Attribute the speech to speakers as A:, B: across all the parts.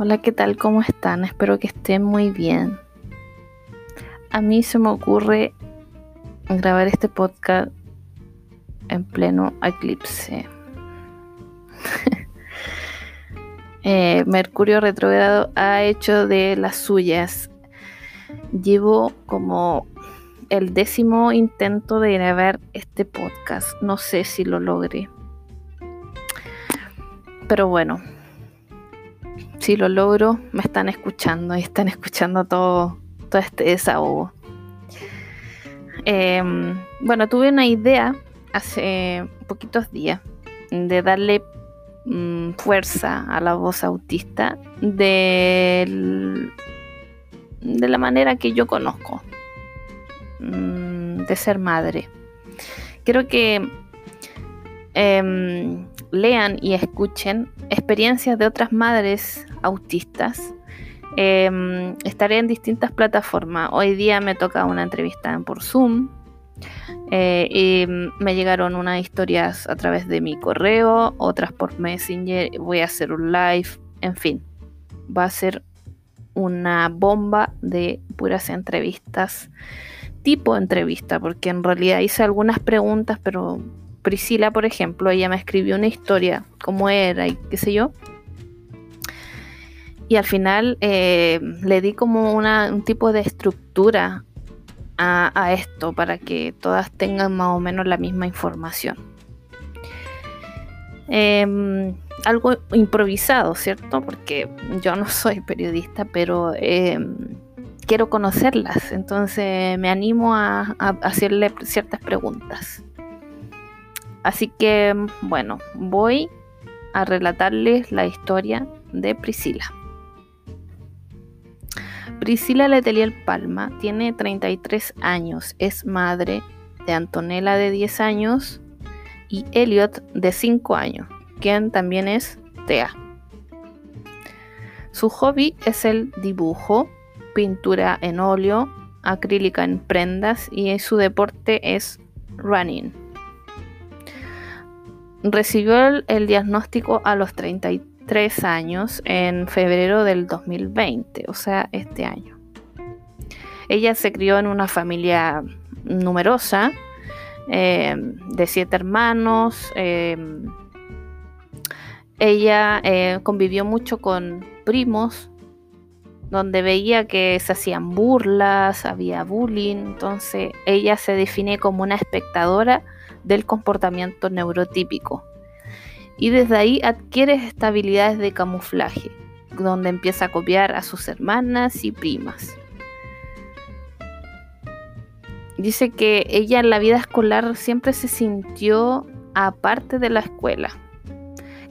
A: Hola, ¿qué tal? ¿Cómo están? Espero que estén muy bien. A mí se me ocurre grabar este podcast en pleno eclipse. Eh, Mercurio retrógrado ha hecho de las suyas. Llevo como el décimo intento de grabar este podcast. No sé si lo logré. Pero bueno, si lo logro, me están escuchando y están escuchando todo, todo este desahogo. Em, bueno, tuve una idea hace poquitos días de darle mm, fuerza a la voz autista de, la manera que yo conozco mm, de ser madre. Quiero que em, lean y escuchen experiencias de otras madres autistas. Em, estaré en distintas plataformas. Hoy día me toca una entrevista por Zoom. Eh, me llegaron unas historias a través de mi correo, otras por Messenger. Voy a hacer un live. En fin, va a ser una bomba de puras entrevistas. Tipo entrevista, porque en realidad hice algunas preguntas, pero Priscila, por ejemplo, ella me escribió una historia, cómo era y qué sé yo. Y al final eh, le di como un tipo de estructura a, esto para que todas tengan más o menos la misma información. Em, algo improvisado, ¿cierto? Porque yo no soy periodista, pero em, quiero conocerlas, entonces me animo a hacerle ciertas preguntas. Así que, bueno, voy a relatarles la historia de Priscila. Priscila Letelier Palma tiene 33 años, es madre de Antonella de 10 años y Elliot de 5 años, quien también es TEA. Su hobby es el dibujo, pintura en óleo, acrílica en prendas y su deporte es running. Recibió el, diagnóstico a los 33 años en febrero del 2020, o sea, este año. Ella se crió en una familia numerosa, eh, de siete hermanos. Eh, ella eh, convivió mucho con primos, donde veía que se hacían burlas, había bullying, entonces ella se define como una espectadora del comportamiento neurotípico. Y desde ahí adquiere estabilidades de camuflaje, donde empieza a copiar a sus hermanas y primas. Dice que ella en la vida escolar siempre se sintió aparte de la escuela,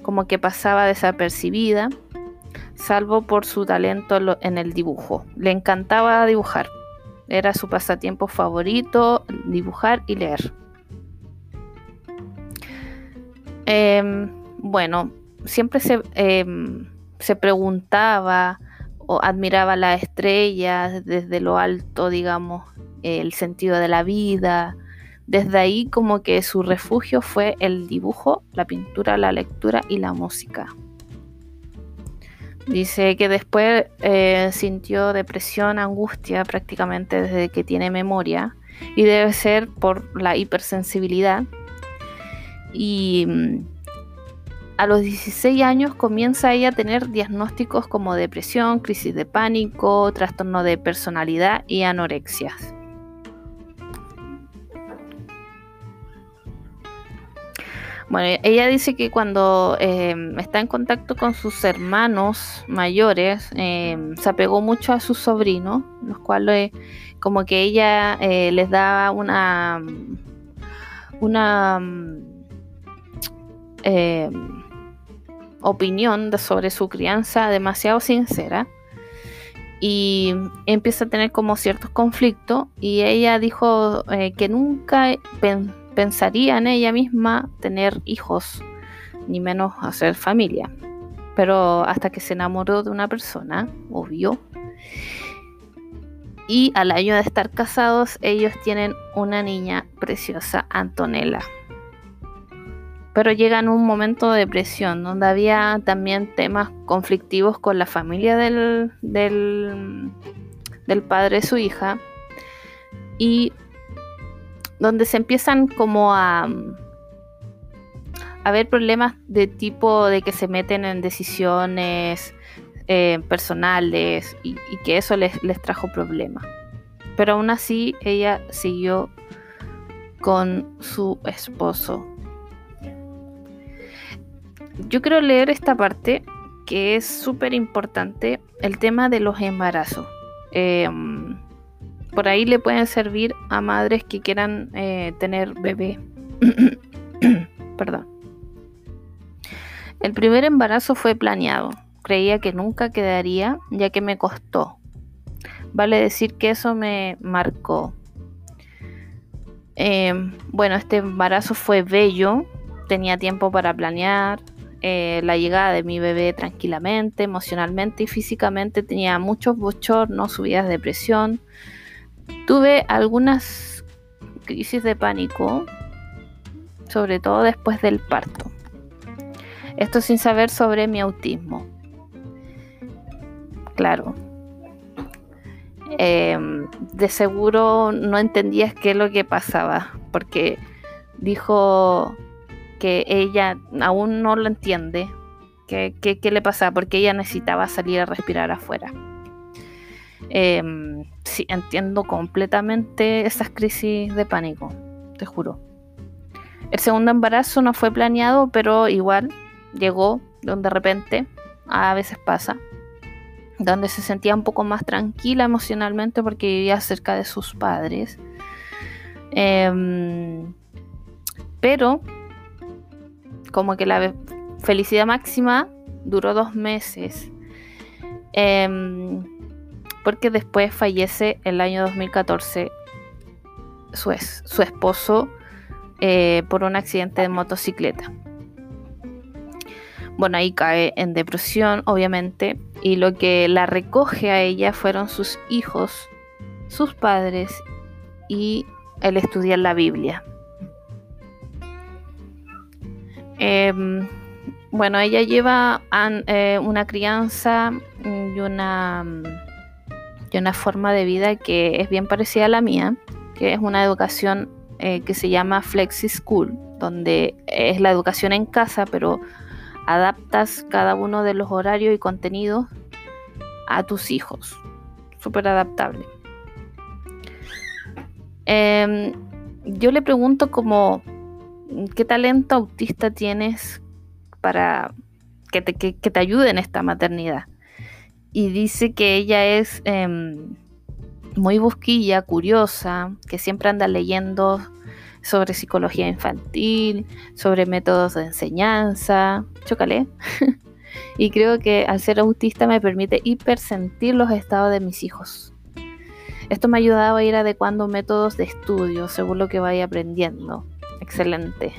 A: como que pasaba desapercibida, salvo por su talento en el dibujo. Le encantaba dibujar, era su pasatiempo favorito, dibujar y leer. Em, bueno, siempre em, se, preguntaba o admiraba las estrellas desde lo alto, digamos, el sentido de la vida. Desde ahí como que su refugio fue el dibujo, la pintura, la lectura y la música. Dice que después eh, sintió depresión, angustia prácticamente desde que tiene memoria y debe ser por la hipersensibilidad y mm, a los 16 años comienza ella a tener diagnósticos como depresión, crisis de pánico, trastorno de personalidad y anorexias. Bueno, ella dice que cuando em, está en contacto con sus hermanos mayores, em, se apegó mucho a sus sobrinos, los cuales como que ella eh, les da una, una eh, opinión sobre su crianza demasiado sincera y empieza a tener como ciertos conflictos y ella dijo eh, que nunca pensaría en ella misma tener hijos ni menos hacer familia. Pero hasta que se enamoró de una persona obvio. Y al año de estar casados ellos tienen una niña preciosa Antonella pero llega en un momento de depresión, donde había también temas conflictivos con la familia del, del, del padre de su hija, y donde se empiezan como a, a ver problemas de tipo de que se meten en decisiones eh, personales y, y, que eso les, les trajo problemas. Pero aún así ella siguió con su esposo yo quiero leer esta parte que es súper importante, el tema de los embarazos. Em, por ahí le pueden servir a madres que quieran eh, tener bebé. Perdón. El primer embarazo fue planeado. Creía que nunca quedaría, ya que me costó. Vale decir que eso me marcó. Em, bueno, este embarazo fue bello. Tenía tiempo para planear, eh, la llegada de mi bebé tranquilamente, emocionalmente y físicamente. Tenía muchos bochornos, subidas de presión. Tuve algunas crisis de pánico, sobre todo después del parto. Esto sin saber sobre mi autismo. Claro. Em, de seguro no entendías qué es lo que pasaba, porque dijo que ella aún no lo entiende, qué, le pasa, porque ella necesitaba salir a respirar afuera. Em, sí, entiendo completamente esas crisis de pánico, te juro. El segundo embarazo no fue planeado, pero igual llegó de repente, a veces pasa, donde se sentía un poco más tranquila emocionalmente porque vivía cerca de sus padres. Em, pero como que la felicidad máxima duró dos meses. Em, porque después fallece el año 2014 su, su esposo eh, por un accidente de motocicleta. Bueno, ahí cae en depresión, obviamente, y lo que la recoge a ella fueron sus hijos, sus padres y el estudiar la Biblia. Em, bueno, ella lleva eh, una crianza y una, y una forma de vida que es bien parecida a la mía, que es una educación eh, que se llama Flexi School, donde es la educación en casa, pero adaptas cada uno de los horarios y contenidos a tus hijos. Súper adaptable. Em, yo le pregunto como ¿qué talento autista tienes para que te, que, te ayude en esta maternidad? Y dice que ella es em, muy busquilla, curiosa, que siempre anda leyendo sobre psicología infantil, sobre métodos de enseñanza. Chocale. y creo que al ser autista me permite hipersentir los estados de mis hijos. Esto me ha ayudado a ir adecuando métodos de estudio según lo que vaya aprendiendo excelente.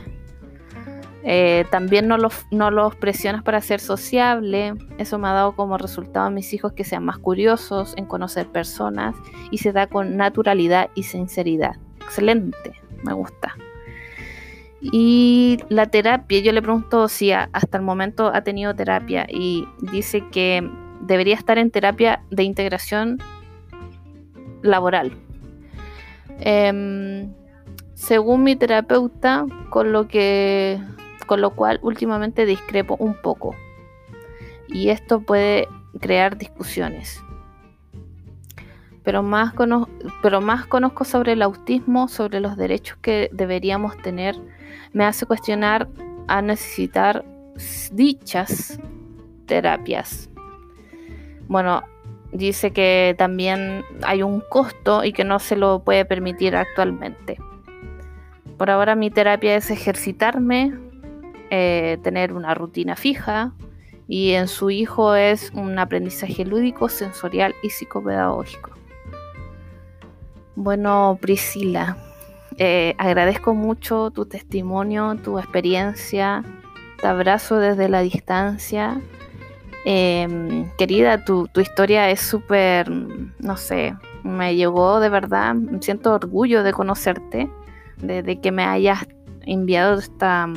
A: Eh, también no los, no los presionas para ser sociable. Eso me ha dado como resultado a mis hijos que sean más curiosos en conocer personas y se da con naturalidad y sinceridad. Excelente, me gusta. Y la terapia, yo le pregunto si hasta el momento ha tenido terapia y dice que debería estar en terapia de integración laboral. Em, según mi terapeuta, con lo que con lo cual últimamente discrepo un poco. Y esto puede crear discusiones. Pero más, pero más conozco sobre el autismo, sobre los derechos que deberíamos tener, me hace cuestionar a necesitar dichas terapias. Bueno, dice que también hay un costo y que no se lo puede permitir actualmente. Por ahora mi terapia es ejercitarme, eh, tener una rutina fija y en su hijo es un aprendizaje lúdico, sensorial y psicopedagógico. Bueno, Priscila, eh, agradezco mucho tu testimonio, tu experiencia, te abrazo desde la distancia. Em, querida, tu, historia es súper, no sé, me llegó de verdad, siento orgullo de conocerte de, que me hayas enviado esta,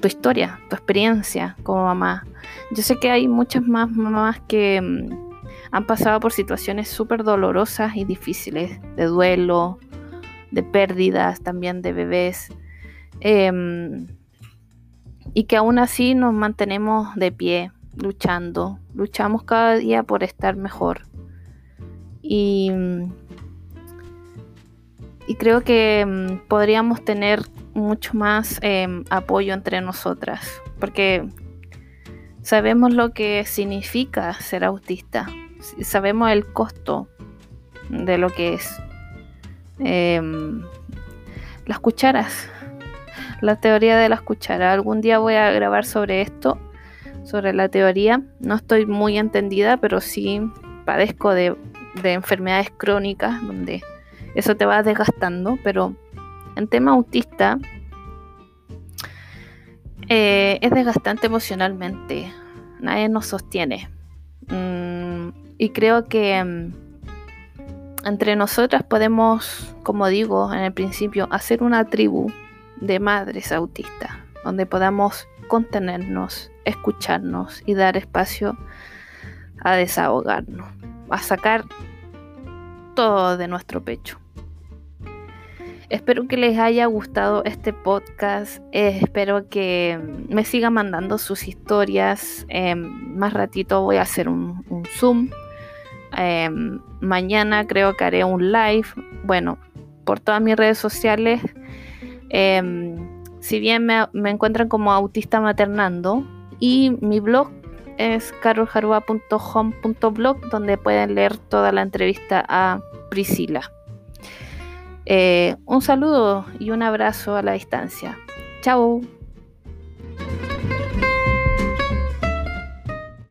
A: tu historia, tu experiencia como mamá. Yo sé que hay muchas más mamás que mm, han pasado por situaciones súper dolorosas y difíciles, de duelo, de pérdidas también de bebés, em, y que aún así nos mantenemos de pie, luchando, luchamos cada día por estar mejor. Y, y creo que mm, podríamos tener mucho más em, apoyo entre nosotras, porque sabemos lo que significa ser autista, sabemos el costo de lo que es. Em, las cucharas, la teoría de las cucharas. Algún día voy a grabar sobre esto, sobre la teoría. No estoy muy entendida, pero sí padezco de, de enfermedades crónicas donde eso te va desgastando, pero en tema autista eh, es desgastante emocionalmente. Nadie nos sostiene. Mm, y creo que mm, entre nosotras podemos, como digo en el principio, hacer una tribu de madres autistas, donde podamos contenernos, escucharnos y dar espacio a desahogarnos, a sacar de nuestro pecho. Espero que les haya gustado este podcast. Eh, espero que me sigan mandando sus historias. Em, más ratito voy a hacer un, Zoom. Em, mañana creo que haré un live. Bueno, por todas mis redes sociales. Em, si bien me, me, encuentran como autista maternando. Y mi blog es caroljarua.home.blog donde pueden leer toda la entrevista a Priscila. Eh, un saludo y un abrazo a la distancia. Chao.